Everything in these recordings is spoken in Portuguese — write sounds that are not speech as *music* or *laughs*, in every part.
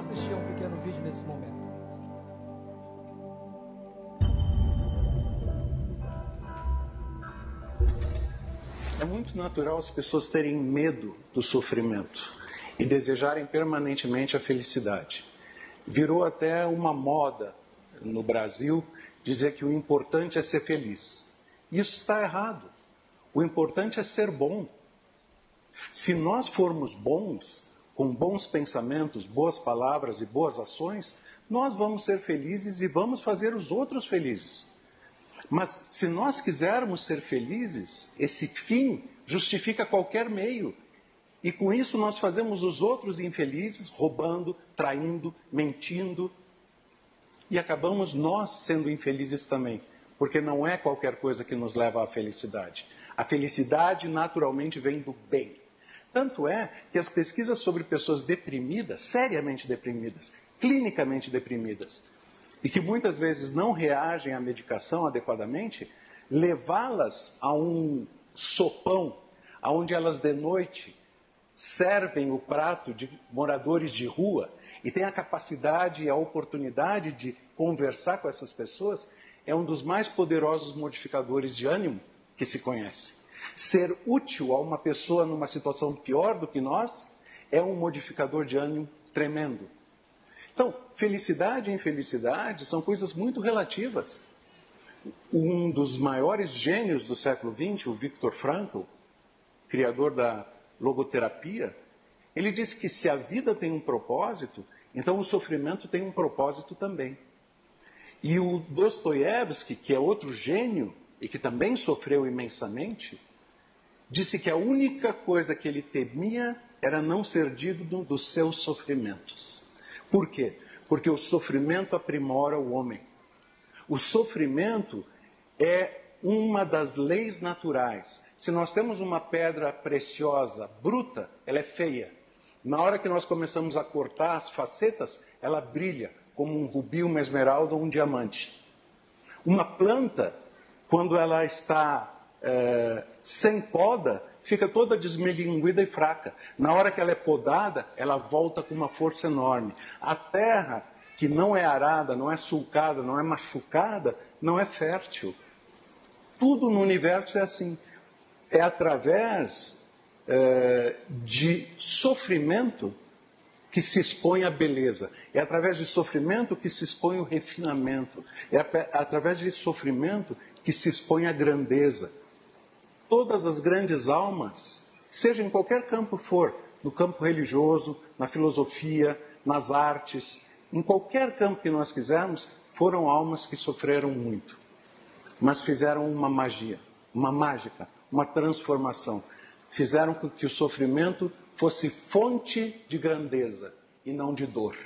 assistir a um pequeno vídeo nesse momento. É muito natural as pessoas terem medo do sofrimento e desejarem permanentemente a felicidade. Virou até uma moda no Brasil dizer que o importante é ser feliz. Isso está errado. O importante é ser bom. Se nós formos bons, com bons pensamentos, boas palavras e boas ações, nós vamos ser felizes e vamos fazer os outros felizes. Mas se nós quisermos ser felizes, esse fim justifica qualquer meio. E com isso nós fazemos os outros infelizes, roubando, traindo, mentindo. E acabamos nós sendo infelizes também, porque não é qualquer coisa que nos leva à felicidade. A felicidade naturalmente vem do bem. Tanto é que as pesquisas sobre pessoas deprimidas, seriamente deprimidas, clinicamente deprimidas, e que muitas vezes não reagem à medicação adequadamente, levá-las a um sopão, onde elas de noite servem o prato de moradores de rua e têm a capacidade e a oportunidade de conversar com essas pessoas, é um dos mais poderosos modificadores de ânimo que se conhece. Ser útil a uma pessoa numa situação pior do que nós é um modificador de ânimo tremendo. Então, felicidade e infelicidade são coisas muito relativas. Um dos maiores gênios do século XX, o Viktor Frankl, criador da logoterapia, ele disse que se a vida tem um propósito, então o sofrimento tem um propósito também. E o Dostoiévski, que é outro gênio e que também sofreu imensamente, disse que a única coisa que ele temia era não ser digno dos seus sofrimentos. Por quê? Porque o sofrimento aprimora o homem. O sofrimento é uma das leis naturais. Se nós temos uma pedra preciosa, bruta, ela é feia. Na hora que nós começamos a cortar as facetas, ela brilha como um rubi, uma esmeralda ou um diamante. Uma planta, quando ela está é, sem poda, fica toda desmilinguida e fraca. Na hora que ela é podada, ela volta com uma força enorme. A terra que não é arada, não é sulcada, não é machucada, não é fértil. Tudo no universo é assim. É através é, de sofrimento que se expõe a beleza. É através de sofrimento que se expõe o refinamento. É através de sofrimento que se expõe a grandeza todas as grandes almas, seja em qualquer campo for, no campo religioso, na filosofia, nas artes, em qualquer campo que nós quisermos, foram almas que sofreram muito, mas fizeram uma magia, uma mágica, uma transformação. Fizeram com que o sofrimento fosse fonte de grandeza e não de dor.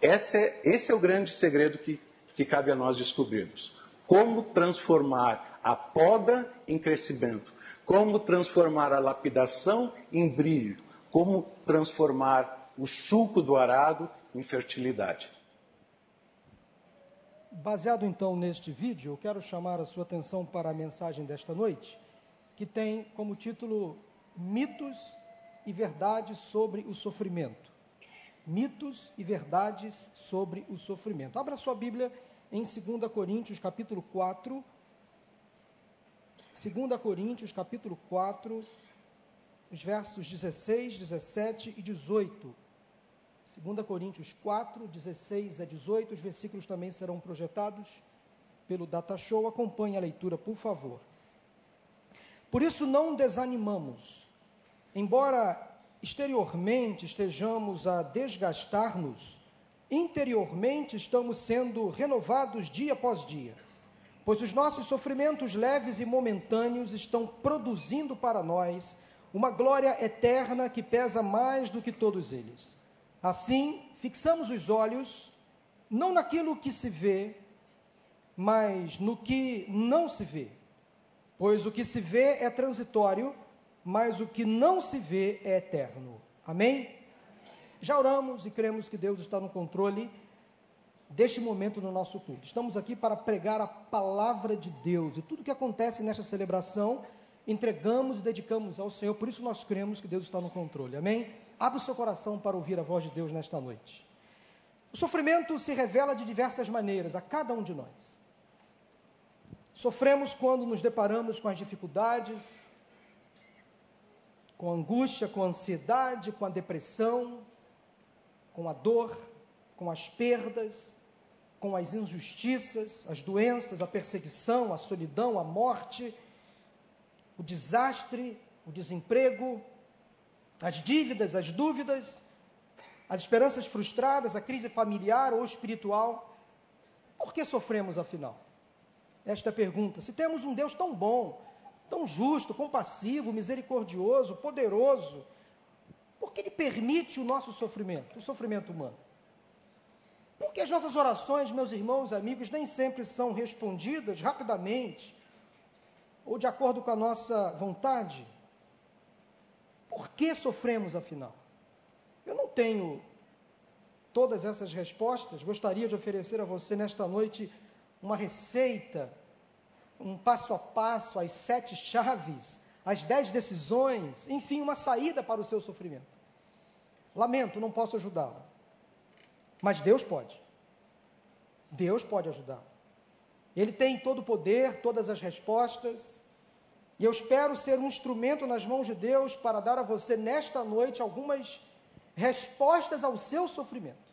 Esse é, esse é o grande segredo que, que cabe a nós descobrirmos. Como transformar a poda em crescimento, como transformar a lapidação em brilho, como transformar o suco do arado em fertilidade. Baseado então neste vídeo, eu quero chamar a sua atenção para a mensagem desta noite, que tem como título Mitos e Verdades sobre o Sofrimento. Mitos e Verdades sobre o Sofrimento. Abra sua Bíblia em 2 Coríntios, capítulo 4, 2 Coríntios, capítulo 4, os versos 16, 17 e 18. 2 Coríntios 4, 16 a 18, os versículos também serão projetados pelo Data Show. Acompanhe a leitura, por favor. Por isso não desanimamos, embora exteriormente estejamos a desgastar-nos, interiormente estamos sendo renovados dia após dia pois os nossos sofrimentos leves e momentâneos estão produzindo para nós uma glória eterna que pesa mais do que todos eles. Assim, fixamos os olhos não naquilo que se vê, mas no que não se vê. Pois o que se vê é transitório, mas o que não se vê é eterno. Amém? Já oramos e cremos que Deus está no controle deste momento no nosso culto. Estamos aqui para pregar a palavra de Deus e tudo que acontece nesta celebração, entregamos e dedicamos ao Senhor, por isso nós cremos que Deus está no controle. Amém? Abra o seu coração para ouvir a voz de Deus nesta noite. O sofrimento se revela de diversas maneiras a cada um de nós. Sofremos quando nos deparamos com as dificuldades, com a angústia, com a ansiedade, com a depressão, com a dor, com as perdas, com as injustiças, as doenças, a perseguição, a solidão, a morte, o desastre, o desemprego, as dívidas, as dúvidas, as esperanças frustradas, a crise familiar ou espiritual. Por que sofremos afinal? Esta é a pergunta. Se temos um Deus tão bom, tão justo, compassivo, misericordioso, poderoso, por que Ele permite o nosso sofrimento, o sofrimento humano? Porque as nossas orações, meus irmãos, amigos, nem sempre são respondidas rapidamente ou de acordo com a nossa vontade. Por que sofremos afinal? Eu não tenho todas essas respostas, gostaria de oferecer a você nesta noite uma receita, um passo a passo, as sete chaves, as dez decisões, enfim, uma saída para o seu sofrimento. Lamento, não posso ajudá-lo. Mas Deus pode. Deus pode ajudá-lo. Ele tem todo o poder, todas as respostas. E eu espero ser um instrumento nas mãos de Deus para dar a você nesta noite algumas respostas ao seu sofrimento.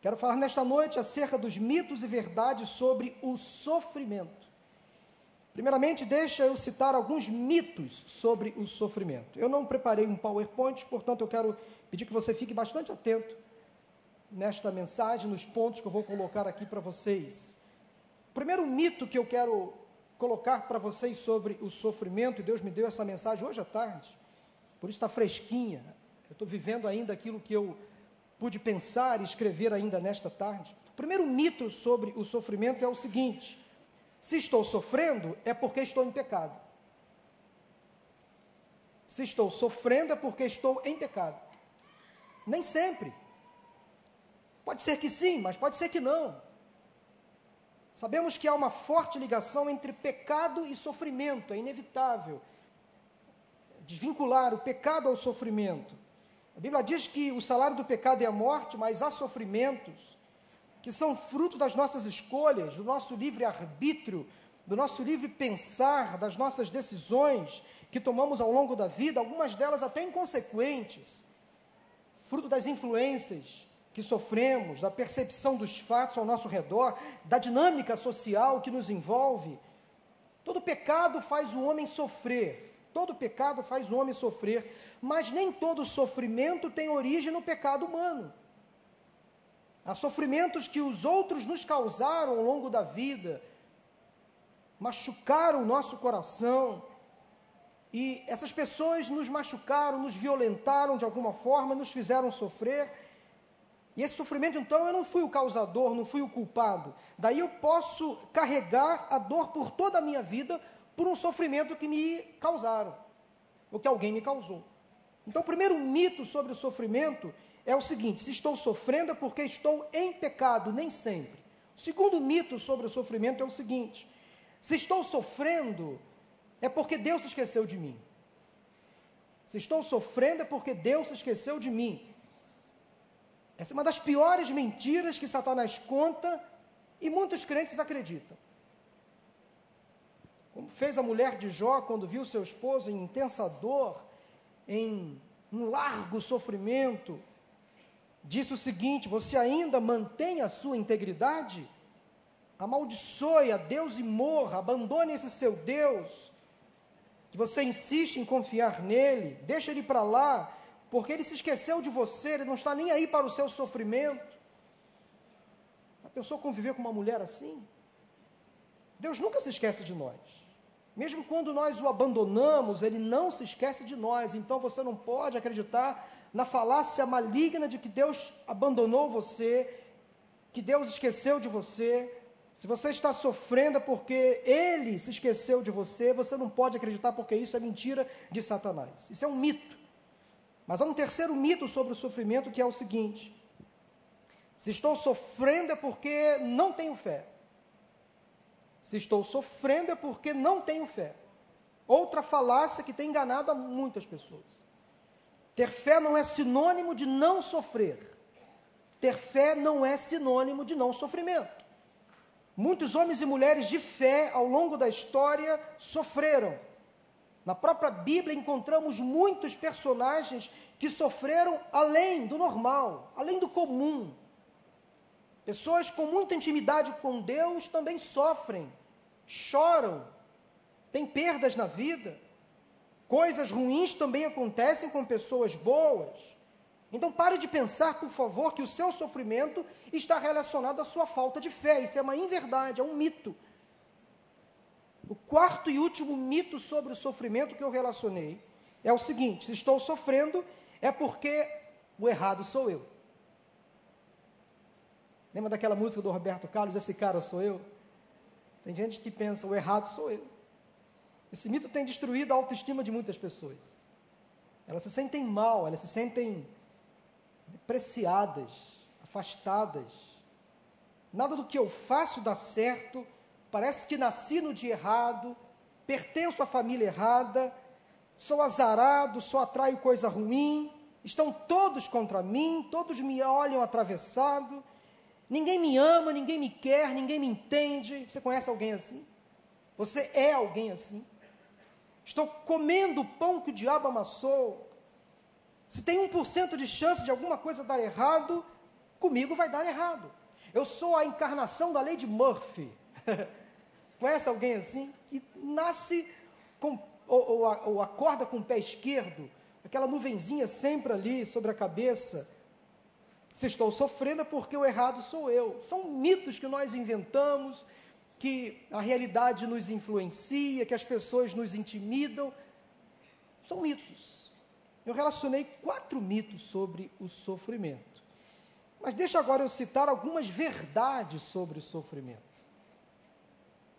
Quero falar nesta noite acerca dos mitos e verdades sobre o sofrimento. Primeiramente, deixa eu citar alguns mitos sobre o sofrimento. Eu não preparei um PowerPoint, portanto, eu quero pedir que você fique bastante atento nesta mensagem, nos pontos que eu vou colocar aqui para vocês. O primeiro mito que eu quero colocar para vocês sobre o sofrimento, e Deus me deu essa mensagem hoje à tarde, por isso está fresquinha. Eu estou vivendo ainda aquilo que eu pude pensar e escrever ainda nesta tarde. O primeiro mito sobre o sofrimento é o seguinte: se estou sofrendo, é porque estou em pecado. Se estou sofrendo, é porque estou em pecado. Nem sempre. Pode ser que sim, mas pode ser que não. Sabemos que há uma forte ligação entre pecado e sofrimento, é inevitável desvincular o pecado ao sofrimento. A Bíblia diz que o salário do pecado é a morte, mas há sofrimentos que são fruto das nossas escolhas, do nosso livre arbítrio, do nosso livre pensar, das nossas decisões que tomamos ao longo da vida, algumas delas até inconsequentes, fruto das influências que sofremos, da percepção dos fatos ao nosso redor, da dinâmica social que nos envolve. Todo pecado faz o homem sofrer, Todo pecado faz o homem sofrer, mas nem todo sofrimento tem origem no pecado humano. Há sofrimentos que os outros nos causaram ao longo da vida, machucaram o nosso coração, e essas pessoas nos machucaram, nos violentaram de alguma forma, nos fizeram sofrer. E esse sofrimento, então, eu não fui o causador, não fui o culpado. Daí eu posso carregar a dor por toda a minha vida, por um sofrimento que me causaram, ou que alguém me causou. Então, o primeiro mito sobre o sofrimento é o seguinte: se estou sofrendo é porque estou em pecado, nem sempre. O segundo mito sobre o sofrimento é o seguinte: se estou sofrendo é porque Deus se esqueceu de mim. Se estou sofrendo é porque Deus se esqueceu de mim. Essa é uma das piores mentiras que Satanás conta e muitos crentes acreditam. Como fez a mulher de Jó quando viu seu esposo em intensa dor, em um largo sofrimento, disse o seguinte: Você ainda mantém a sua integridade? Amaldiçoe a Deus e morra, abandone esse seu Deus, que você insiste em confiar nele, deixa ele para lá, porque ele se esqueceu de você, ele não está nem aí para o seu sofrimento. A pessoa conviver com uma mulher assim? Deus nunca se esquece de nós. Mesmo quando nós o abandonamos, ele não se esquece de nós. Então você não pode acreditar na falácia maligna de que Deus abandonou você, que Deus esqueceu de você. Se você está sofrendo porque ele se esqueceu de você, você não pode acreditar porque isso é mentira de Satanás. Isso é um mito. Mas há um terceiro mito sobre o sofrimento que é o seguinte: se estou sofrendo é porque não tenho fé. Se estou sofrendo é porque não tenho fé. Outra falácia que tem enganado muitas pessoas. Ter fé não é sinônimo de não sofrer. Ter fé não é sinônimo de não sofrimento. Muitos homens e mulheres de fé ao longo da história sofreram. Na própria Bíblia encontramos muitos personagens que sofreram além do normal, além do comum. Pessoas com muita intimidade com Deus também sofrem, choram, têm perdas na vida. Coisas ruins também acontecem com pessoas boas. Então pare de pensar, por favor, que o seu sofrimento está relacionado à sua falta de fé. Isso é uma inverdade, é um mito. O quarto e último mito sobre o sofrimento que eu relacionei é o seguinte: se estou sofrendo, é porque o errado sou eu. Lembra daquela música do Roberto Carlos, esse cara sou eu? Tem gente que pensa, o errado sou eu. Esse mito tem destruído a autoestima de muitas pessoas. Elas se sentem mal, elas se sentem depreciadas, afastadas. Nada do que eu faço dá certo, parece que nasci no dia errado, pertenço à família errada, sou azarado, só atraio coisa ruim, estão todos contra mim, todos me olham atravessado, ninguém me ama, ninguém me quer, ninguém me entende. Você conhece alguém assim? Você é alguém assim? Estou comendo o pão que o diabo amassou. Se tem 1% de chance de alguma coisa dar errado, comigo vai dar errado. Eu sou a encarnação da lei de Murphy. *laughs* Conhece alguém assim? Que nasce com, ou, ou, ou acorda com o pé esquerdo, aquela nuvenzinha sempre ali sobre a cabeça. Se estou sofrendo é porque o errado sou eu. São mitos que nós inventamos, que a realidade nos influencia, que as pessoas nos intimidam. São mitos. Eu relacionei quatro mitos sobre o sofrimento. Mas deixa agora eu citar algumas verdades sobre o sofrimento.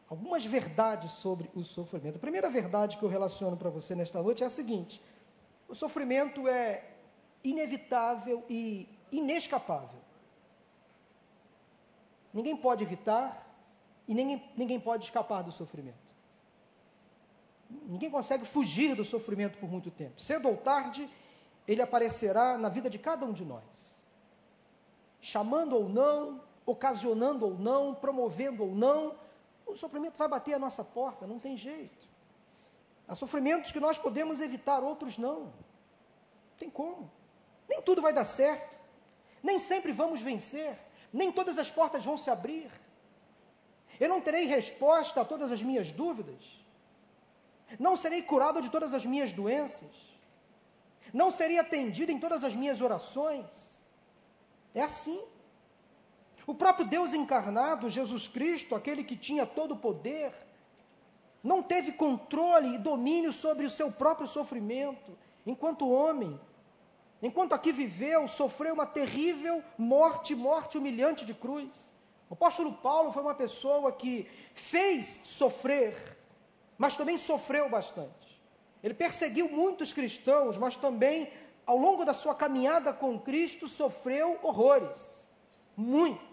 Algumas verdades sobre o sofrimento. A primeira verdade que eu relaciono para você nesta noite é a seguinte: o sofrimento é inevitável e inescapável. Ninguém pode evitar, e ninguém, ninguém pode escapar do sofrimento. Ninguém consegue fugir do sofrimento por muito tempo. Cedo ou tarde, ele aparecerá na vida de cada um de nós. Chamando ou não, ocasionando ou não, promovendo ou não, o sofrimento vai bater a nossa porta, não tem jeito. Há sofrimentos que nós podemos evitar, outros não. Não tem como. Nem tudo vai dar certo. Nem sempre vamos vencer. Nem todas as portas vão se abrir. Eu não terei resposta a todas as minhas dúvidas. Não serei curado de todas as minhas doenças. Não serei atendido em todas as minhas orações. É assim. O próprio Deus encarnado, Jesus Cristo, aquele que tinha todo o poder, não teve controle e domínio sobre o seu próprio sofrimento, enquanto homem. Enquanto aqui viveu, sofreu uma terrível morte, morte humilhante de cruz. O apóstolo Paulo foi uma pessoa que fez sofrer, mas também sofreu bastante. Ele perseguiu muitos cristãos, mas também, ao longo da sua caminhada com Cristo, sofreu horrores. Muito.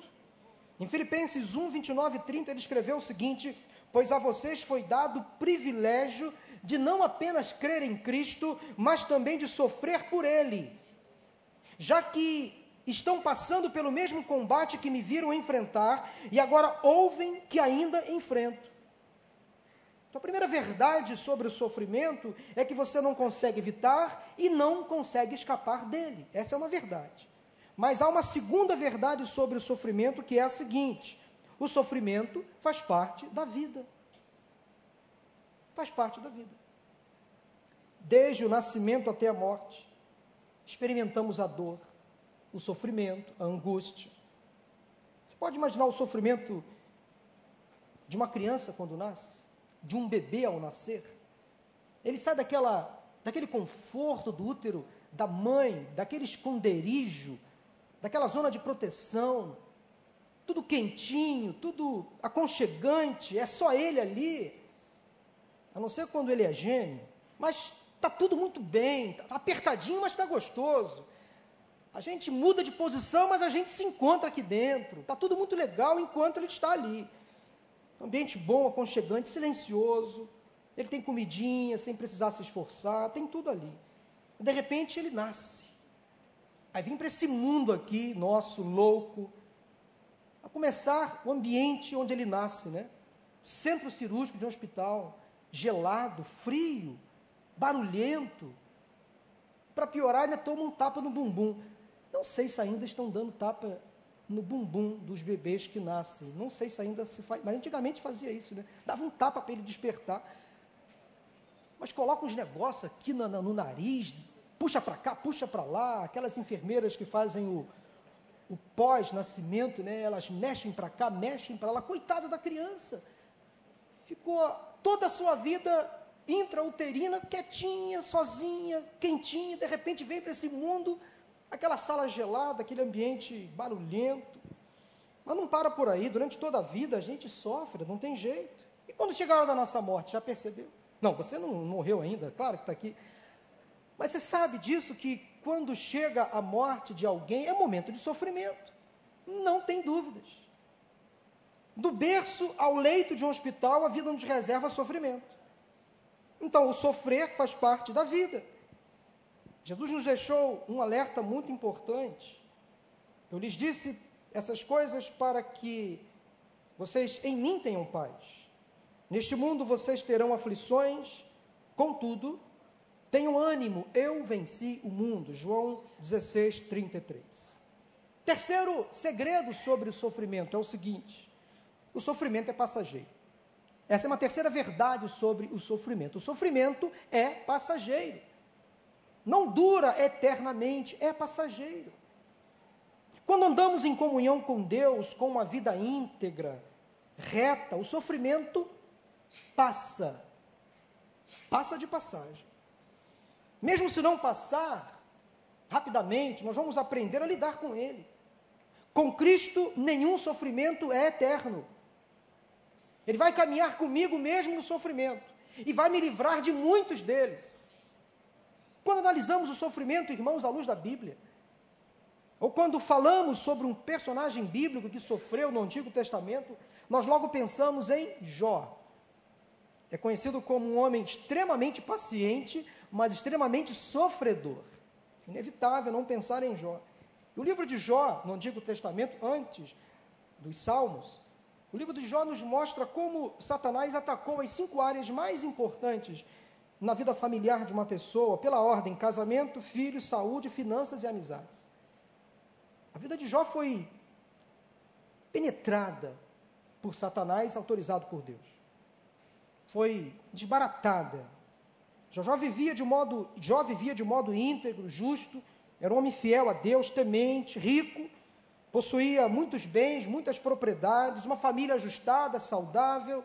Em Filipenses 1, 29 e 30, ele escreveu o seguinte: Pois a vocês foi dado o privilégio de não apenas crer em Cristo, mas também de sofrer por Ele. Já que estão passando pelo mesmo combate que me viram enfrentar e agora ouvem que ainda enfrento. Então, a primeira verdade sobre o sofrimento é que você não consegue evitar e não consegue escapar dele. Essa é uma verdade. Mas há uma segunda verdade sobre o sofrimento que é a seguinte: o sofrimento faz parte da vida. Faz parte da vida. Desde o nascimento até a morte, experimentamos a dor, o sofrimento, a angústia. Você pode imaginar o sofrimento de uma criança quando nasce, de um bebê ao nascer? Ele sai daquela, daquele conforto do útero da mãe, daquele esconderijo, daquela zona de proteção, tudo quentinho, tudo aconchegante, é só ele ali. A não ser quando ele é gêmeo, mas está tudo muito bem, está apertadinho, mas está gostoso. A gente muda de posição, mas a gente se encontra aqui dentro. Está tudo muito legal enquanto ele está ali. Ambiente bom, aconchegante, silencioso. Ele tem comidinha, sem precisar se esforçar, tem tudo ali. De repente ele nasce. Aí vem para esse mundo aqui, nosso, louco, a começar o ambiente onde ele nasce, né? Centro cirúrgico de um hospital, gelado, frio, barulhento. Para piorar, ainda toma um tapa no bumbum. Não sei se ainda estão dando tapa no bumbum dos bebês que nascem. Não sei se ainda se faz, mas antigamente fazia isso, né? Dava um tapa para ele despertar. Mas coloca uns negócios aqui no, no nariz, puxa para cá, puxa para lá, aquelas enfermeiras que fazem o, o pós-nascimento, né? Elas mexem para cá, mexem para lá. Coitada da criança. Ficou toda a sua vida intrauterina, quietinha, sozinha, quentinha, de repente vem para esse mundo, aquela sala gelada, aquele ambiente barulhento. Mas não para por aí, durante toda a vida a gente sofre, não tem jeito. E quando chega a hora da nossa morte, já percebeu? Não, você não morreu ainda, claro que está aqui. Mas você sabe disso que quando chega a morte de alguém é momento de sofrimento. Não tem dúvidas. Do berço ao leito de um hospital, a vida nos reserva sofrimento. Então, o sofrer faz parte da vida. Jesus nos deixou um alerta muito importante. Eu lhes disse essas coisas para que vocês em mim tenham paz. Neste mundo vocês terão aflições, contudo, tenham ânimo, eu venci o mundo. João 16, 33. Terceiro segredo sobre o sofrimento é o seguinte: o sofrimento é passageiro. Essa é uma terceira verdade sobre o sofrimento. O sofrimento é passageiro. Não dura eternamente, é passageiro. Quando andamos em comunhão com Deus, com uma vida íntegra, reta, o sofrimento passa. Passa de passagem. Mesmo se não passar rapidamente, nós vamos aprender a lidar com ele. Com Cristo, nenhum sofrimento é eterno. Ele vai caminhar comigo mesmo no sofrimento e vai me livrar de muitos deles. Quando analisamos o sofrimento, irmãos, à luz da Bíblia, ou quando falamos sobre um personagem bíblico que sofreu no Antigo Testamento, nós logo pensamos em Jó. É conhecido como um homem extremamente paciente, mas extremamente sofredor. Inevitável não pensar em Jó. O livro de Jó, no Antigo Testamento, antes dos Salmos, o livro de Jó nos mostra como Satanás atacou as cinco áreas mais importantes na vida familiar de uma pessoa, pela ordem: casamento, filhos, saúde, finanças e amizades. A vida de Jó foi penetrada por Satanás, autorizado por Deus. Foi desbaratada. Jó vivia de modo, Jó vivia de modo íntegro, justo, era um homem fiel a Deus, temente, rico, possuía muitos bens, muitas propriedades, uma família ajustada, saudável.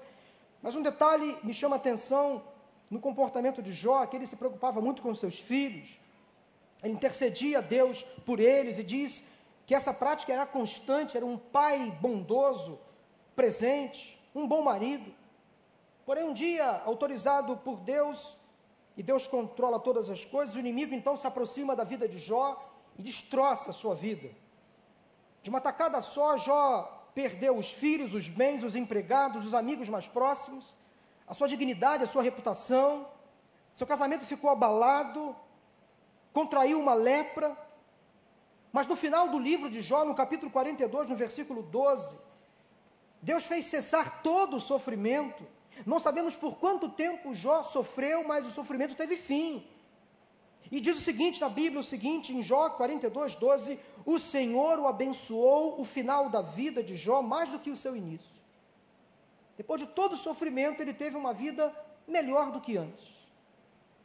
Mas um detalhe me chama a atenção no comportamento de Jó, que ele se preocupava muito com seus filhos. Ele intercedia a Deus por eles e diz que essa prática era constante, era um pai bondoso, presente, um bom marido. Porém, um dia, autorizado por Deus, e Deus controla todas as coisas, o inimigo então se aproxima da vida de Jó e destroça a sua vida. De uma tacada só, Jó perdeu os filhos, os bens, os empregados, os amigos mais próximos, a sua dignidade, a sua reputação. Seu casamento ficou abalado, contraiu uma lepra. Mas no final do livro de Jó, no capítulo 42, no versículo 12, Deus fez cessar todo o sofrimento. Não sabemos por quanto tempo Jó sofreu, mas o sofrimento teve fim. E diz o seguinte na Bíblia, o seguinte, em Jó 42, 12, o Senhor o abençoou o final da vida de Jó mais do que o seu início. Depois de todo o sofrimento, ele teve uma vida melhor do que antes.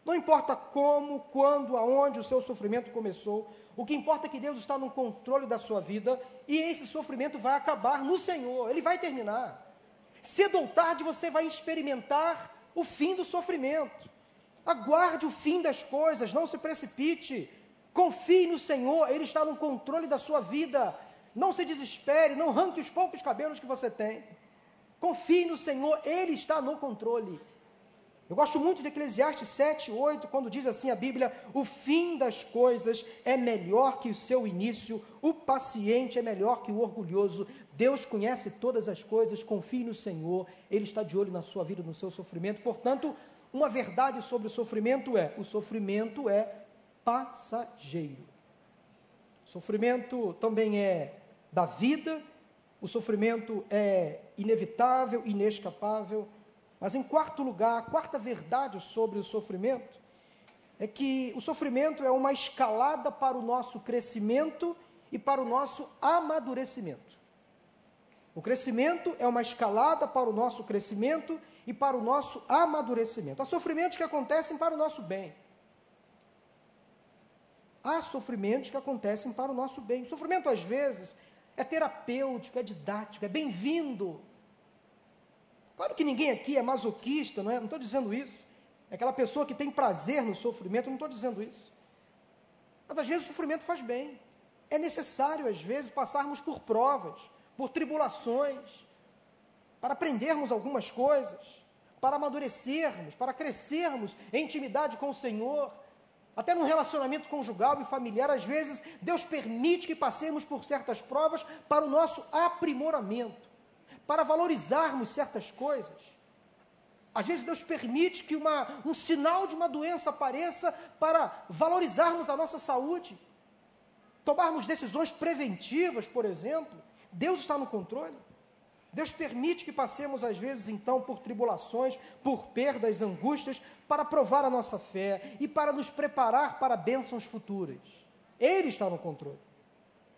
Não importa como, quando, aonde o seu sofrimento começou, o que importa é que Deus está no controle da sua vida e esse sofrimento vai acabar no Senhor, ele vai terminar. Cedo ou tarde você vai experimentar o fim do sofrimento. Aguarde o fim das coisas, não se precipite. Confie no Senhor, Ele está no controle da sua vida. Não se desespere, não arranque os poucos cabelos que você tem. Confie no Senhor, Ele está no controle. Eu gosto muito de Eclesiastes 7, 8, quando diz assim a Bíblia: o fim das coisas é melhor que o seu início, o paciente é melhor que o orgulhoso. Deus conhece todas as coisas, confie no Senhor, Ele está de olho na sua vida, no seu sofrimento. Portanto, uma verdade sobre o sofrimento é: o sofrimento é passageiro. Sofrimento também é da vida, o sofrimento é inevitável, inescapável. Mas em quarto lugar, a quarta verdade sobre o sofrimento é que o sofrimento é uma escalada para o nosso crescimento e para o nosso amadurecimento. O crescimento é uma escalada para o nosso crescimento e para o nosso amadurecimento. Há sofrimentos que acontecem para o nosso bem. Há sofrimentos que acontecem para o nosso bem. O sofrimento, às vezes, é terapêutico, é didático, é bem-vindo. Claro que ninguém aqui é masoquista, não é? Não estou dizendo isso. É aquela pessoa que tem prazer no sofrimento, não estou dizendo isso. Mas às vezes o sofrimento faz bem. É necessário, às vezes, passarmos por provas, por tribulações, para aprendermos algumas coisas, para amadurecermos, para crescermos em intimidade com o Senhor. Até no relacionamento conjugal e familiar, às vezes, Deus permite que passemos por certas provas para o nosso aprimoramento, para valorizarmos certas coisas. Às vezes Deus permite que uma, um sinal de uma doença apareça para valorizarmos a nossa saúde, tomarmos decisões preventivas, por exemplo. Deus está no controle. Deus permite que passemos, às vezes, então, por tribulações, por perdas, angústias, para provar a nossa fé e para nos preparar para bênçãos futuras. Ele está no controle.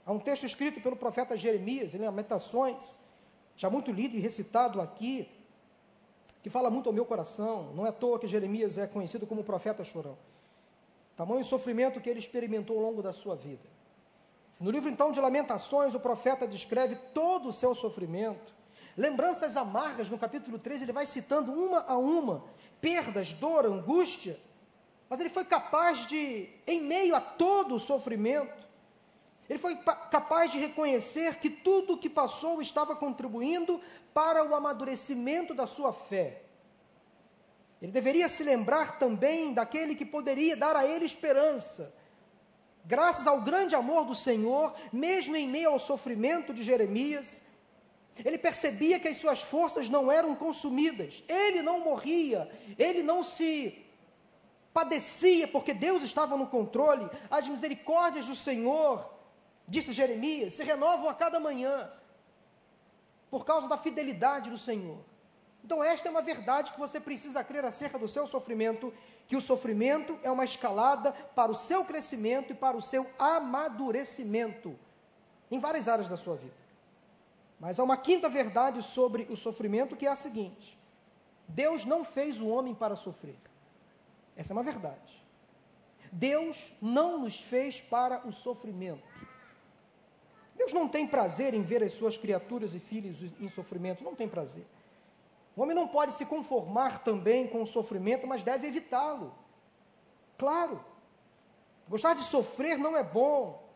Há um texto escrito pelo profeta Jeremias, em Lamentações, já muito lido e recitado aqui, que fala muito ao meu coração. Não é à toa que Jeremias é conhecido como profeta chorão. Tamanho sofrimento que ele experimentou ao longo da sua vida. No livro então de Lamentações, o profeta descreve todo o seu sofrimento. Lembranças amargas, no capítulo 3, ele vai citando uma a uma, perdas, dor, angústia. Mas ele foi capaz de, em meio a todo o sofrimento, ele foi capaz de reconhecer que tudo o que passou estava contribuindo para o amadurecimento da sua fé. Ele deveria se lembrar também daquele que poderia dar a ele esperança. Graças ao grande amor do Senhor, mesmo em meio ao sofrimento de Jeremias, ele percebia que as suas forças não eram consumidas, ele não morria, ele não se padecia, porque Deus estava no controle, as misericórdias do Senhor disse Jeremias, se renovam a cada manhã, por causa da fidelidade do Senhor. Então, esta é uma verdade que você precisa crer acerca do seu sofrimento, que o sofrimento é uma escalada para o seu crescimento e para o seu amadurecimento em várias áreas da sua vida. Mas há uma quinta verdade sobre o sofrimento que é a seguinte: Deus não fez o homem para sofrer. Essa é uma verdade. Deus não nos fez para o sofrimento. Deus não tem prazer em ver as suas criaturas e filhos em sofrimento, não tem prazer. O homem não pode se conformar também com o sofrimento, mas deve evitá-lo. Claro, gostar de sofrer não é bom,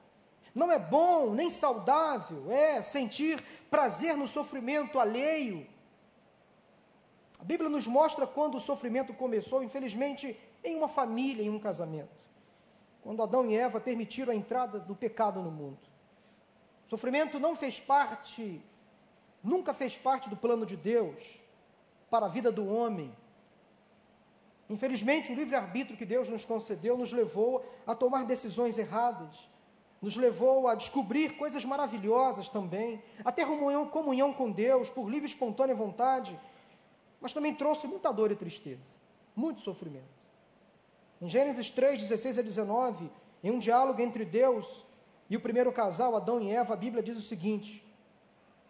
não é bom nem saudável, é sentir prazer no sofrimento alheio. A Bíblia nos mostra quando o sofrimento começou, infelizmente, em uma família, em um casamento. Quando Adão e Eva permitiram a entrada do pecado no mundo. Sofrimento não fez parte, nunca fez parte do plano de Deus para a vida do homem. Infelizmente, o livre-arbítrio que Deus nos concedeu nos levou a tomar decisões erradas, nos levou a descobrir coisas maravilhosas também, a ter comunhão, comunhão com Deus por livre e espontânea vontade, mas também trouxe muita dor e tristeza, muito sofrimento. Em Gênesis 3, 16 a 19, em um diálogo entre Deus e o primeiro casal, Adão e Eva, a Bíblia diz o seguinte: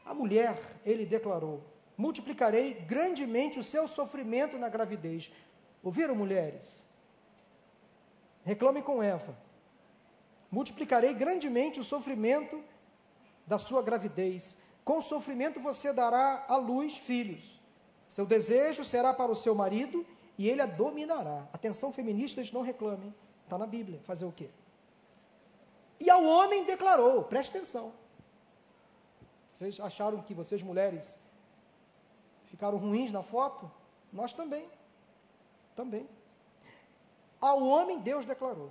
A mulher, ele declarou: Multiplicarei grandemente o seu sofrimento na gravidez. Ouviram, mulheres? Reclame com Eva. Multiplicarei grandemente o sofrimento da sua gravidez. Com sofrimento você dará à luz filhos. Seu desejo será para o seu marido e ele a dominará. Atenção, feministas, não reclamem. Está na Bíblia. Fazer o quê? E ao homem declarou: preste atenção. Vocês acharam que vocês, mulheres, ficaram ruins na foto? Nós também. Também. Ao homem, Deus declarou: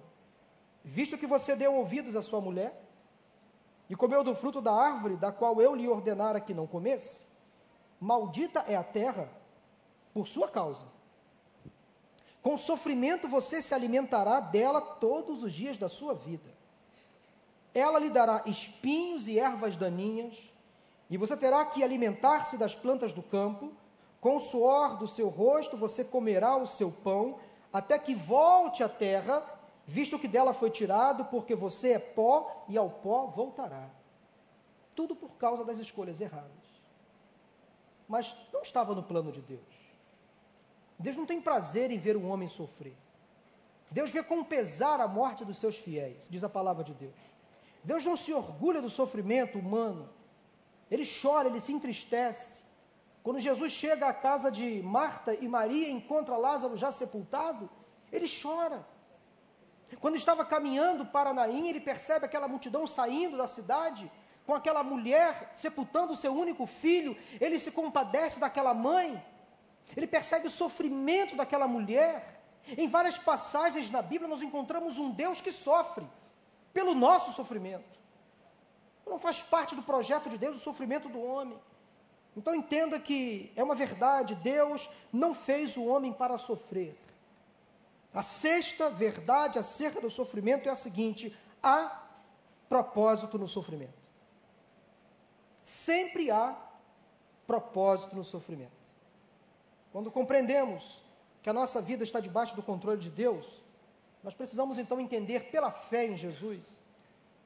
Visto que você deu ouvidos à sua mulher, e comeu do fruto da árvore da qual eu lhe ordenara que não comesse, maldita é a terra por sua causa. Com sofrimento você se alimentará dela todos os dias da sua vida. ela lhe dará espinhos e ervas daninhas, e você terá que alimentar-se das plantas do campo, com o suor do seu rosto você comerá o seu pão, até que volte à terra, visto que dela foi tirado, porque você é pó e ao pó voltará. Tudo por causa das escolhas erradas. Mas não estava no plano de Deus. Deus não tem prazer em ver um homem sofrer. Deus vê com pesar a morte dos seus fiéis, diz a palavra de Deus. Deus não se orgulha do sofrimento humano. Ele chora, ele se entristece. Quando Jesus chega à casa de Marta e Maria e encontra Lázaro já sepultado, ele chora. Quando estava caminhando para Naim, ele percebe aquela multidão saindo da cidade, com aquela mulher sepultando o seu único filho, ele se compadece daquela mãe, ele percebe o sofrimento daquela mulher. Em várias passagens na Bíblia nós encontramos um Deus que sofre pelo nosso sofrimento. Não faz parte do projeto de Deus o sofrimento do homem. Então entenda que é uma verdade, Deus não fez o homem para sofrer. A sexta verdade acerca do sofrimento é a seguinte: há propósito no sofrimento. Sempre há propósito no sofrimento. Quando compreendemos que a nossa vida está debaixo do controle de Deus, nós precisamos então entender pela fé em Jesus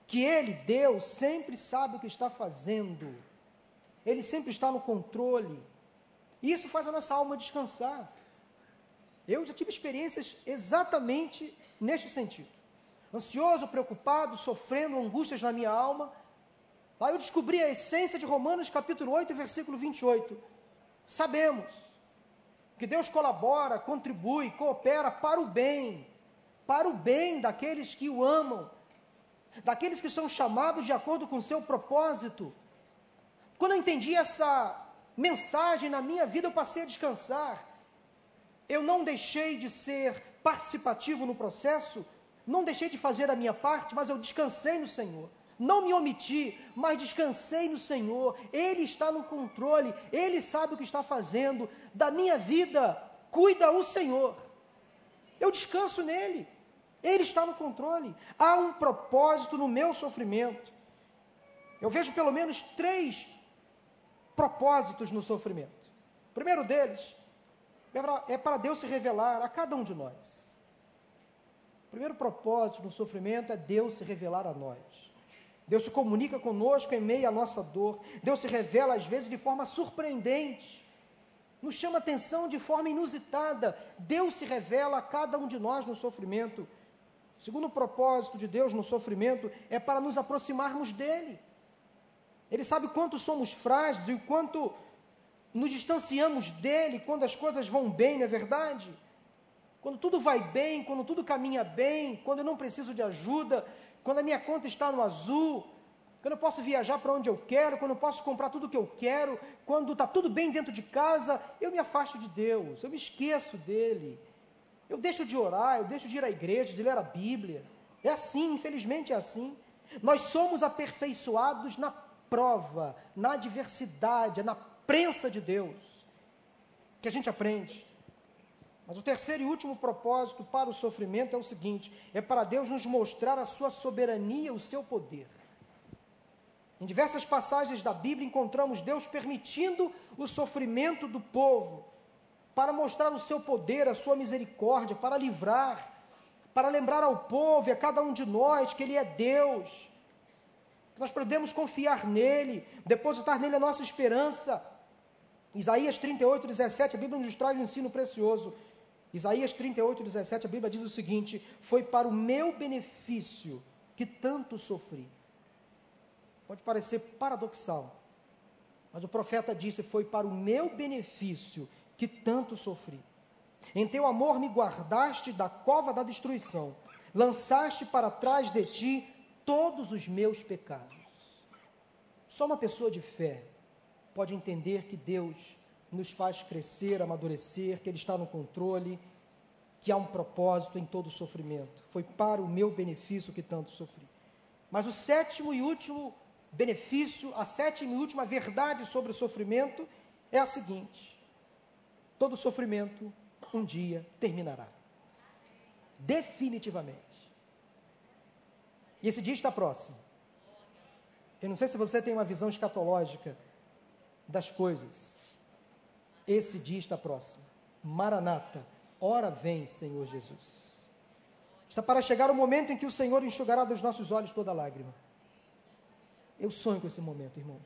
que Ele, Deus, sempre sabe o que está fazendo, Ele sempre está no controle, e isso faz a nossa alma descansar. Eu já tive experiências exatamente neste sentido. Ansioso, preocupado, sofrendo angústias na minha alma. Aí eu descobri a essência de Romanos capítulo 8, versículo 28. Sabemos que Deus colabora, contribui, coopera para o bem, para o bem daqueles que o amam, daqueles que são chamados de acordo com o seu propósito. Quando eu entendi essa mensagem na minha vida, eu passei a descansar. Eu não deixei de ser participativo no processo, não deixei de fazer a minha parte, mas eu descansei no Senhor. Não me omiti, mas descansei no Senhor. Ele está no controle, Ele sabe o que está fazendo. Da minha vida, cuida o Senhor. Eu descanso nele. Ele está no controle. Há um propósito no meu sofrimento. Eu vejo pelo menos três propósitos no sofrimento. O primeiro deles é para Deus se revelar a cada um de nós. O primeiro propósito no sofrimento é Deus se revelar a nós. Deus se comunica conosco em meio à nossa dor. Deus se revela, às vezes, de forma surpreendente. Nos chama atenção de forma inusitada. Deus se revela a cada um de nós no sofrimento. O segundo propósito de Deus no sofrimento é para nos aproximarmos dEle. Ele sabe quanto somos frágeis e o quanto nos distanciamos dEle quando as coisas vão bem, não é verdade? Quando tudo vai bem, quando tudo caminha bem, quando eu não preciso de ajuda, quando a minha conta está no azul, quando eu posso viajar para onde eu quero, quando eu posso comprar tudo o que eu quero, quando está tudo bem dentro de casa, eu me afasto de Deus, eu me esqueço dele. Eu deixo de orar, eu deixo de ir à igreja, de ler a Bíblia. É assim, infelizmente é assim. Nós somos aperfeiçoados na prova, na adversidade, é na prensa de Deus que a gente aprende. Mas o terceiro e último propósito para o sofrimento é o seguinte: é para Deus nos mostrar a sua soberania, o seu poder. Em diversas passagens da Bíblia encontramos Deus permitindo o sofrimento do povo, para mostrar o seu poder, a sua misericórdia, para livrar, para lembrar ao povo e a cada um de nós que Ele é Deus, nós podemos confiar nele, depositar nele a nossa esperança. Isaías 38, 17, a Bíblia nos traz um ensino precioso. Isaías 38, 17, a Bíblia diz o seguinte: Foi para o meu benefício que tanto sofri. Pode parecer paradoxal, mas o profeta disse: Foi para o meu benefício que tanto sofri. Em teu amor me guardaste da cova da destruição, lançaste para trás de ti todos os meus pecados. Só uma pessoa de fé pode entender que Deus nos faz crescer, amadurecer, que Ele está no controle, que há um propósito em todo o sofrimento. Foi para o meu benefício que tanto sofri. Mas o sétimo e último benefício, a sétima e última verdade sobre o sofrimento é a seguinte: todo sofrimento um dia terminará. Definitivamente. E esse dia está próximo. Eu não sei se você tem uma visão escatológica das coisas. Esse dia está próximo. Maranata, ora vem, Senhor Jesus. Está para chegar o momento em que o Senhor enxugará dos nossos olhos toda lágrima. Eu sonho com esse momento, irmãos.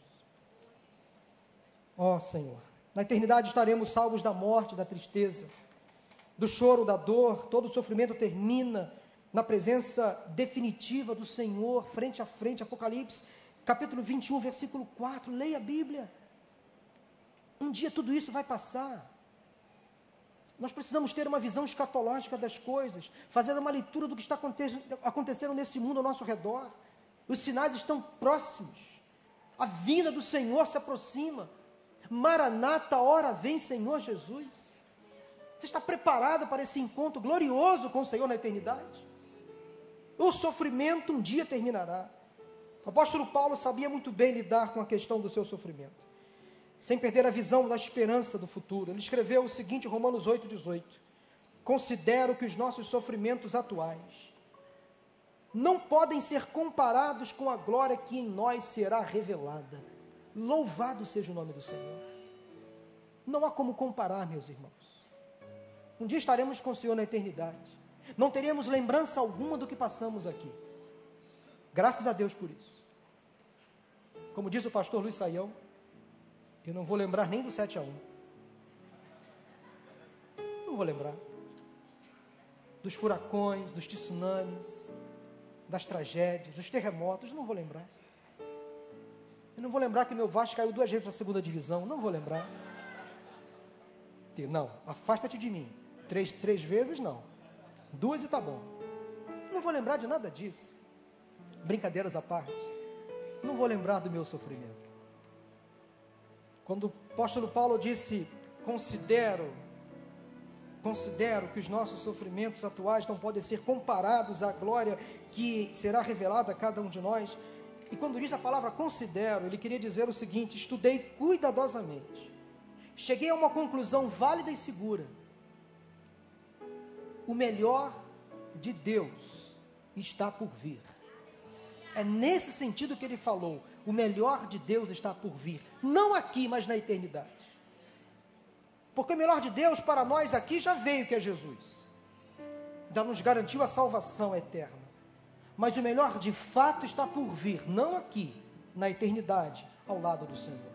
Ó oh, Senhor, na eternidade estaremos salvos da morte, da tristeza, do choro, da dor, todo o sofrimento termina na presença definitiva do Senhor, frente a frente, Apocalipse, capítulo 21, versículo 4. Leia a Bíblia. Um dia tudo isso vai passar. Nós precisamos ter uma visão escatológica das coisas, fazer uma leitura do que está acontecendo nesse mundo ao nosso redor. Os sinais estão próximos. A vinda do Senhor se aproxima. Maranata, hora vem, Senhor Jesus. Você está preparado para esse encontro glorioso com o Senhor na eternidade? O sofrimento um dia terminará. O apóstolo Paulo sabia muito bem lidar com a questão do seu sofrimento sem perder a visão da esperança do futuro. Ele escreveu o seguinte, Romanos 8,18: Considero que os nossos sofrimentos atuais não podem ser comparados com a glória que em nós será revelada. Louvado seja o nome do Senhor. Não há como comparar, meus irmãos. Um dia estaremos com o Senhor na eternidade. Não teremos lembrança alguma do que passamos aqui. Graças a Deus por isso. Como diz o pastor Luiz Saião, eu não vou lembrar nem do 7 a 1. Não vou lembrar. Dos furacões, dos tsunamis, das tragédias, dos terremotos, não vou lembrar. Eu não vou lembrar que meu Vasco caiu duas vezes para a segunda divisão, não vou lembrar. Não, afasta-te de mim. Três, três vezes não. Duas e tá bom. Não vou lembrar de nada disso. Brincadeiras à parte. Não vou lembrar do meu sofrimento. Quando o apóstolo Paulo disse: Considero, considero que os nossos sofrimentos atuais não podem ser comparados à glória que será revelada a cada um de nós. E quando diz a palavra considero, ele queria dizer o seguinte: estudei cuidadosamente, cheguei a uma conclusão válida e segura. O melhor de Deus está por vir. É nesse sentido que ele falou: o melhor de Deus está por vir, não aqui, mas na eternidade. Porque o melhor de Deus para nós aqui já veio, que é Jesus. Já nos garantiu a salvação eterna. Mas o melhor de fato está por vir, não aqui, na eternidade, ao lado do Senhor.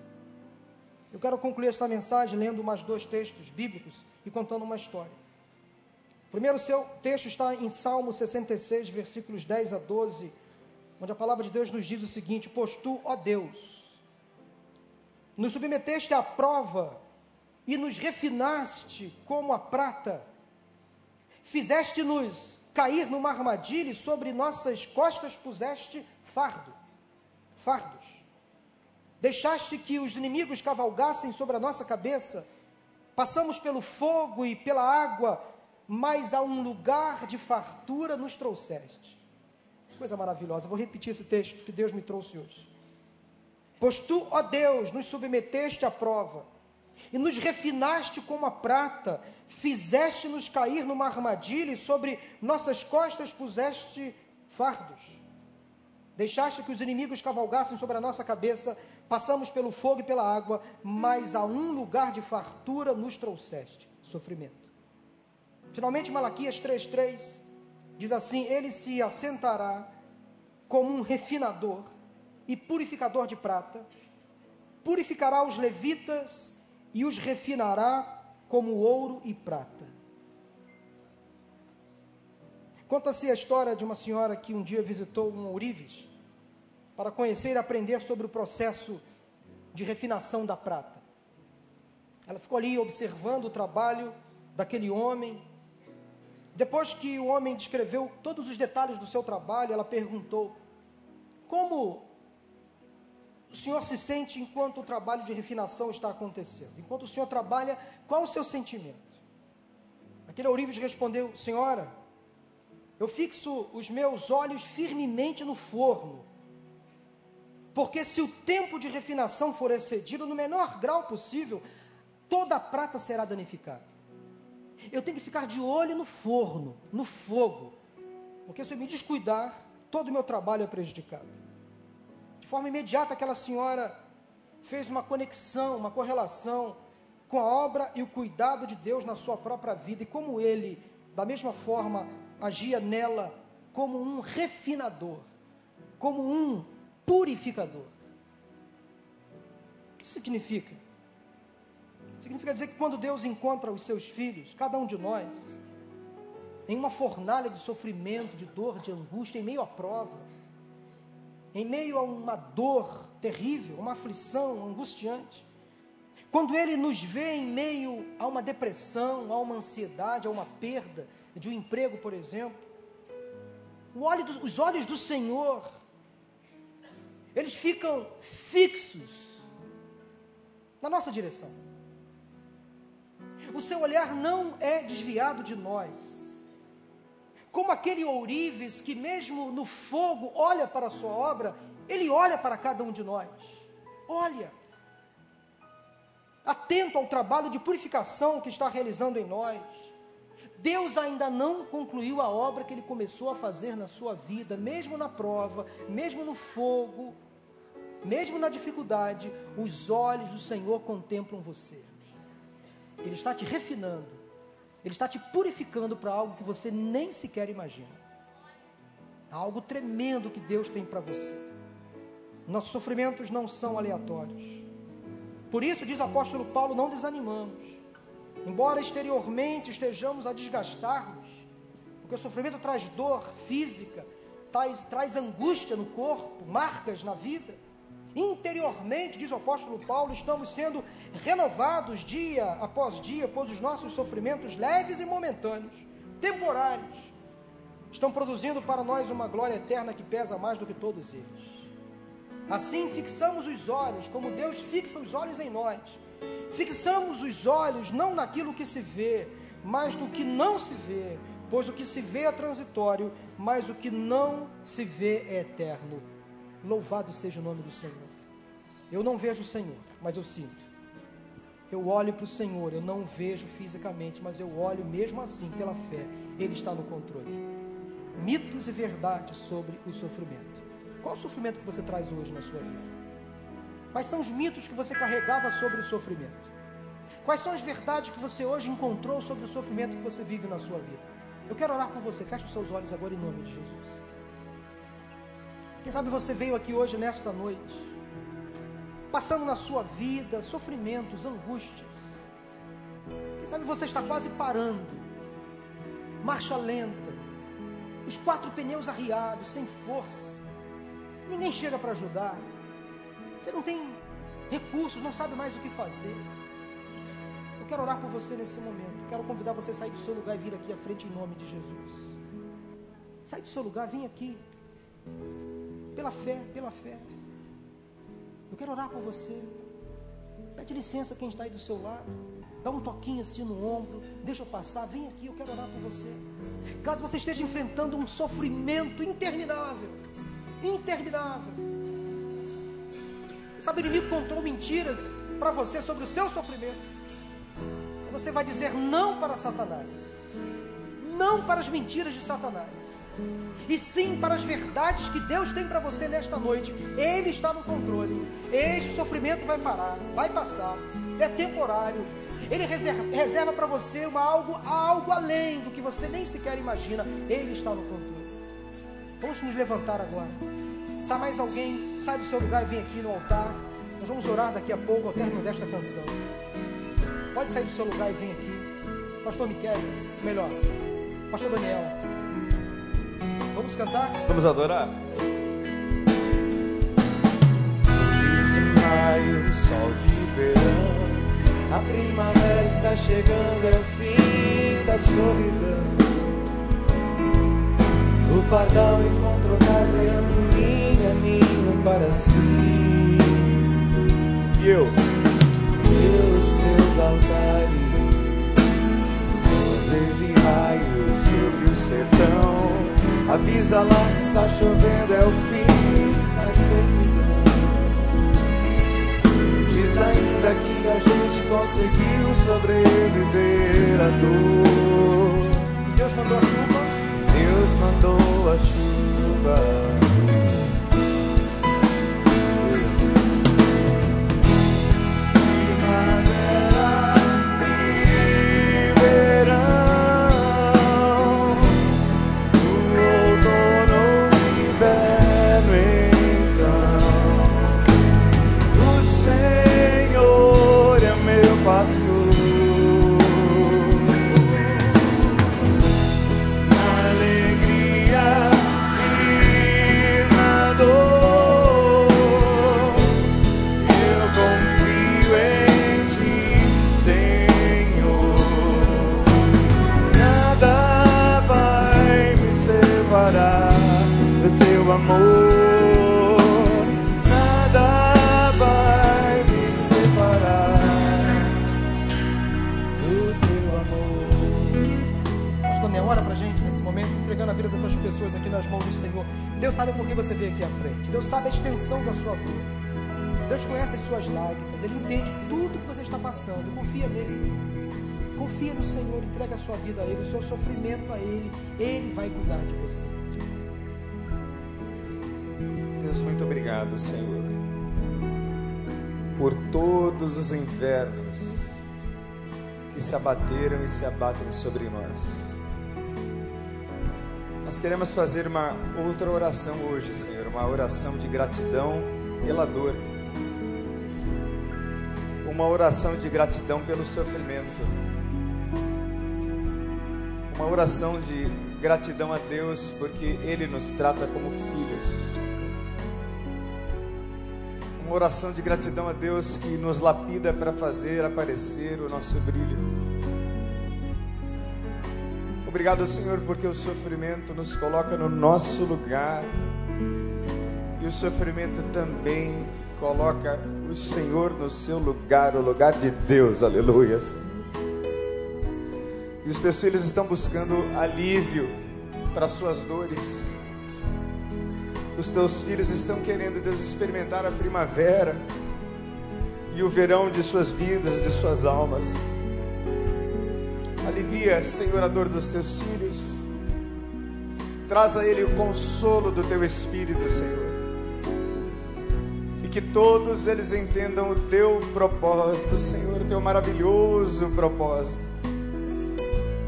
Eu quero concluir esta mensagem lendo mais dois textos bíblicos e contando uma história. O primeiro seu texto está em Salmo 66, versículos 10 a 12 onde a palavra de Deus nos diz o seguinte: Pois tu, ó Deus, nos submeteste à prova e nos refinaste como a prata, fizeste-nos cair numa armadilha e sobre nossas costas puseste fardo, fardos. Deixaste que os inimigos cavalgassem sobre a nossa cabeça, passamos pelo fogo e pela água, mas a um lugar de fartura nos trouxeste. Coisa maravilhosa. vou repetir esse texto que Deus me trouxe hoje. Pois tu, ó Deus, nos submeteste à prova e nos refinaste como a prata, fizeste-nos cair numa armadilha e sobre nossas costas puseste fardos. Deixaste que os inimigos cavalgassem sobre a nossa cabeça, passamos pelo fogo e pela água, mas a um lugar de fartura nos trouxeste sofrimento. Finalmente, Malaquias 3,3 Diz assim: Ele se assentará como um refinador e purificador de prata, purificará os levitas e os refinará como ouro e prata. Conta-se a história de uma senhora que um dia visitou um ourives para conhecer e aprender sobre o processo de refinação da prata. Ela ficou ali observando o trabalho daquele homem, depois que o homem descreveu todos os detalhes do seu trabalho, ela perguntou: Como o senhor se sente enquanto o trabalho de refinação está acontecendo? Enquanto o senhor trabalha, qual o seu sentimento? Aquele ourives respondeu: Senhora, eu fixo os meus olhos firmemente no forno, porque se o tempo de refinação for excedido no menor grau possível, toda a prata será danificada. Eu tenho que ficar de olho no forno, no fogo. Porque se eu me descuidar, todo o meu trabalho é prejudicado. De forma imediata, aquela senhora fez uma conexão, uma correlação com a obra e o cuidado de Deus na sua própria vida e como ele, da mesma forma, agia nela como um refinador, como um purificador. O que significa? Significa dizer que quando Deus encontra os seus filhos, cada um de nós, em uma fornalha de sofrimento, de dor, de angústia, em meio à prova, em meio a uma dor terrível, uma aflição angustiante, quando Ele nos vê em meio a uma depressão, a uma ansiedade, a uma perda de um emprego, por exemplo, os olhos do Senhor, eles ficam fixos na nossa direção. O seu olhar não é desviado de nós. Como aquele ourives que, mesmo no fogo, olha para a sua obra, ele olha para cada um de nós. Olha atento ao trabalho de purificação que está realizando em nós. Deus ainda não concluiu a obra que ele começou a fazer na sua vida, mesmo na prova, mesmo no fogo, mesmo na dificuldade, os olhos do Senhor contemplam você. Ele está te refinando, ele está te purificando para algo que você nem sequer imagina. Algo tremendo que Deus tem para você. Nossos sofrimentos não são aleatórios. Por isso, diz o apóstolo Paulo, não desanimamos. Embora exteriormente estejamos a desgastar-nos, porque o sofrimento traz dor física, traz, traz angústia no corpo, marcas na vida. Interiormente, diz o apóstolo Paulo, estamos sendo renovados dia após dia, pois os nossos sofrimentos leves e momentâneos, temporários, estão produzindo para nós uma glória eterna que pesa mais do que todos eles. Assim fixamos os olhos, como Deus fixa os olhos em nós. Fixamos os olhos não naquilo que se vê, mas no que não se vê, pois o que se vê é transitório, mas o que não se vê é eterno. Louvado seja o nome do Senhor. Eu não vejo o Senhor, mas eu sinto. Eu olho para o Senhor, eu não vejo fisicamente, mas eu olho mesmo assim pela fé. Ele está no controle. Mitos e verdades sobre o sofrimento. Qual o sofrimento que você traz hoje na sua vida? Quais são os mitos que você carregava sobre o sofrimento? Quais são as verdades que você hoje encontrou sobre o sofrimento que você vive na sua vida? Eu quero orar por você. Feche os seus olhos agora em nome de Jesus. Quem sabe você veio aqui hoje, nesta noite, passando na sua vida sofrimentos, angústias. Quem sabe você está quase parando, marcha lenta, os quatro pneus arriados, sem força. Ninguém chega para ajudar. Você não tem recursos, não sabe mais o que fazer. Eu quero orar por você nesse momento. Quero convidar você a sair do seu lugar e vir aqui à frente em nome de Jesus. Sai do seu lugar, vem aqui. Pela fé, pela fé. Eu quero orar por você. Pede licença quem está aí do seu lado. Dá um toquinho assim no ombro. Deixa eu passar. Vem aqui, eu quero orar por você. Caso você esteja enfrentando um sofrimento interminável interminável. Sabe, o inimigo contou mentiras para você sobre o seu sofrimento. Você vai dizer não para Satanás, não para as mentiras de Satanás, e sim para as verdades que Deus tem para você nesta noite. Ele está no controle. Este sofrimento vai parar, vai passar, é temporário. Ele reserva, para você uma algo, algo além do que você nem sequer imagina. Ele está no controle. Vamos nos levantar agora. Se mais alguém, sai do seu lugar e vem aqui no altar. Nós vamos orar daqui a pouco ao término desta canção. Pode sair do seu lugar e vir aqui. Pastor Miquel, melhor. Pastor Daniel. Vamos cantar? Vamos adorar? Maio, sol de verão. A primavera está chegando, é o fim da solidão. O pardal encontrou casa e a andorinha ninho para si. E eu? E os teus altares, nuvens e raios. Avisa lá que está chovendo, é o fim da servidão. Diz ainda que a gente conseguiu sobreviver à dor. Deus mandou a chuva Deus mandou a chuva. Deus sabe por que você veio aqui à frente. Deus sabe a extensão da sua dor. Deus conhece as suas lágrimas. Ele entende tudo que você está passando. Confia nele. Confia no Senhor. Entrega a sua vida a Ele, o seu sofrimento a Ele. Ele vai cuidar de você. Deus, muito obrigado, Senhor, por todos os invernos que se abateram e se abatem sobre nós. Nós queremos fazer uma outra oração hoje, Senhor, uma oração de gratidão pela dor, uma oração de gratidão pelo sofrimento, uma oração de gratidão a Deus porque Ele nos trata como filhos, uma oração de gratidão a Deus que nos lapida para fazer aparecer o nosso brilho. Obrigado, Senhor, porque o sofrimento nos coloca no nosso lugar. E o sofrimento também coloca o Senhor no seu lugar, o lugar de Deus. Aleluia. E os teus filhos estão buscando alívio para suas dores. Os teus filhos estão querendo, Deus, experimentar a primavera e o verão de suas vidas, de suas almas. Alivia, Senhor, a dor dos teus filhos. Traz a ele o consolo do teu espírito, Senhor. E que todos eles entendam o teu propósito, Senhor, o teu maravilhoso propósito.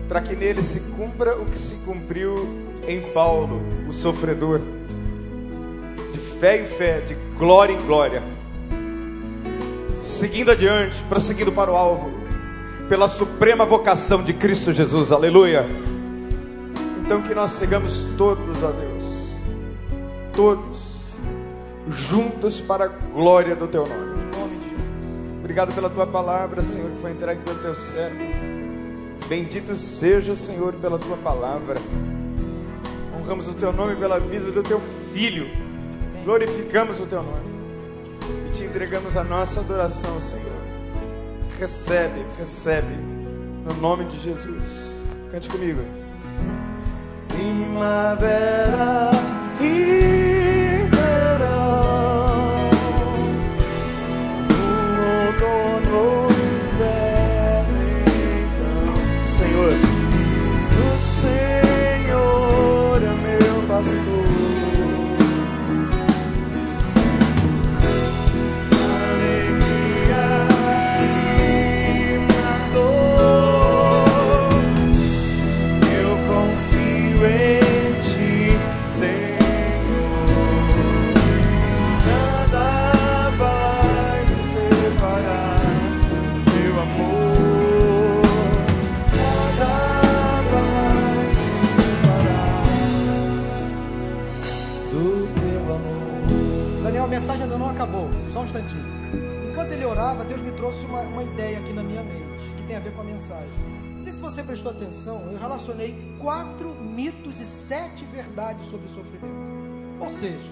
Para que nele se cumpra o que se cumpriu em Paulo, o sofredor. De fé em fé, de glória em glória. Seguindo adiante, prosseguindo para o alvo pela suprema vocação de Cristo Jesus, aleluia. Então que nós sigamos todos a Deus, todos, juntos para a glória do Teu nome. Obrigado pela Tua palavra, Senhor, que foi entregue pelo Teu servo. Bendito seja o Senhor pela Tua palavra. Honramos o Teu nome pela vida do Teu Filho. Glorificamos o Teu nome. E te entregamos a nossa adoração, Senhor. Recebe, recebe. No nome de Jesus. Cante comigo. Primavera e eu relacionei quatro mitos e sete verdades sobre o sofrimento. Ou seja,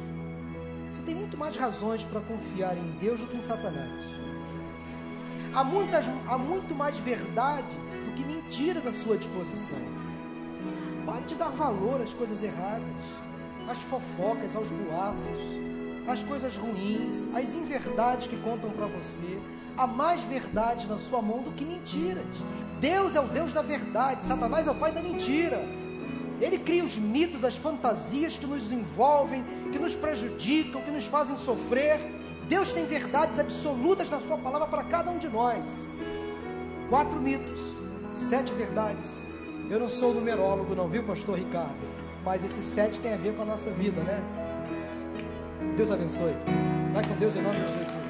você tem muito mais razões para confiar em Deus do que em Satanás. Há, muitas, há muito mais verdades do que mentiras à sua disposição. Pare de dar valor às coisas erradas, às fofocas, aos boatos as coisas ruins, as inverdades que contam para você. Há mais verdades na sua mão do que mentiras. Deus é o Deus da verdade, Satanás é o pai da mentira. Ele cria os mitos, as fantasias que nos envolvem, que nos prejudicam, que nos fazem sofrer. Deus tem verdades absolutas na Sua palavra para cada um de nós. Quatro mitos, sete verdades. Eu não sou numerólogo, não, viu, Pastor Ricardo? Mas esses sete tem a ver com a nossa vida, né? Deus abençoe. Vai com Deus em nome de Jesus.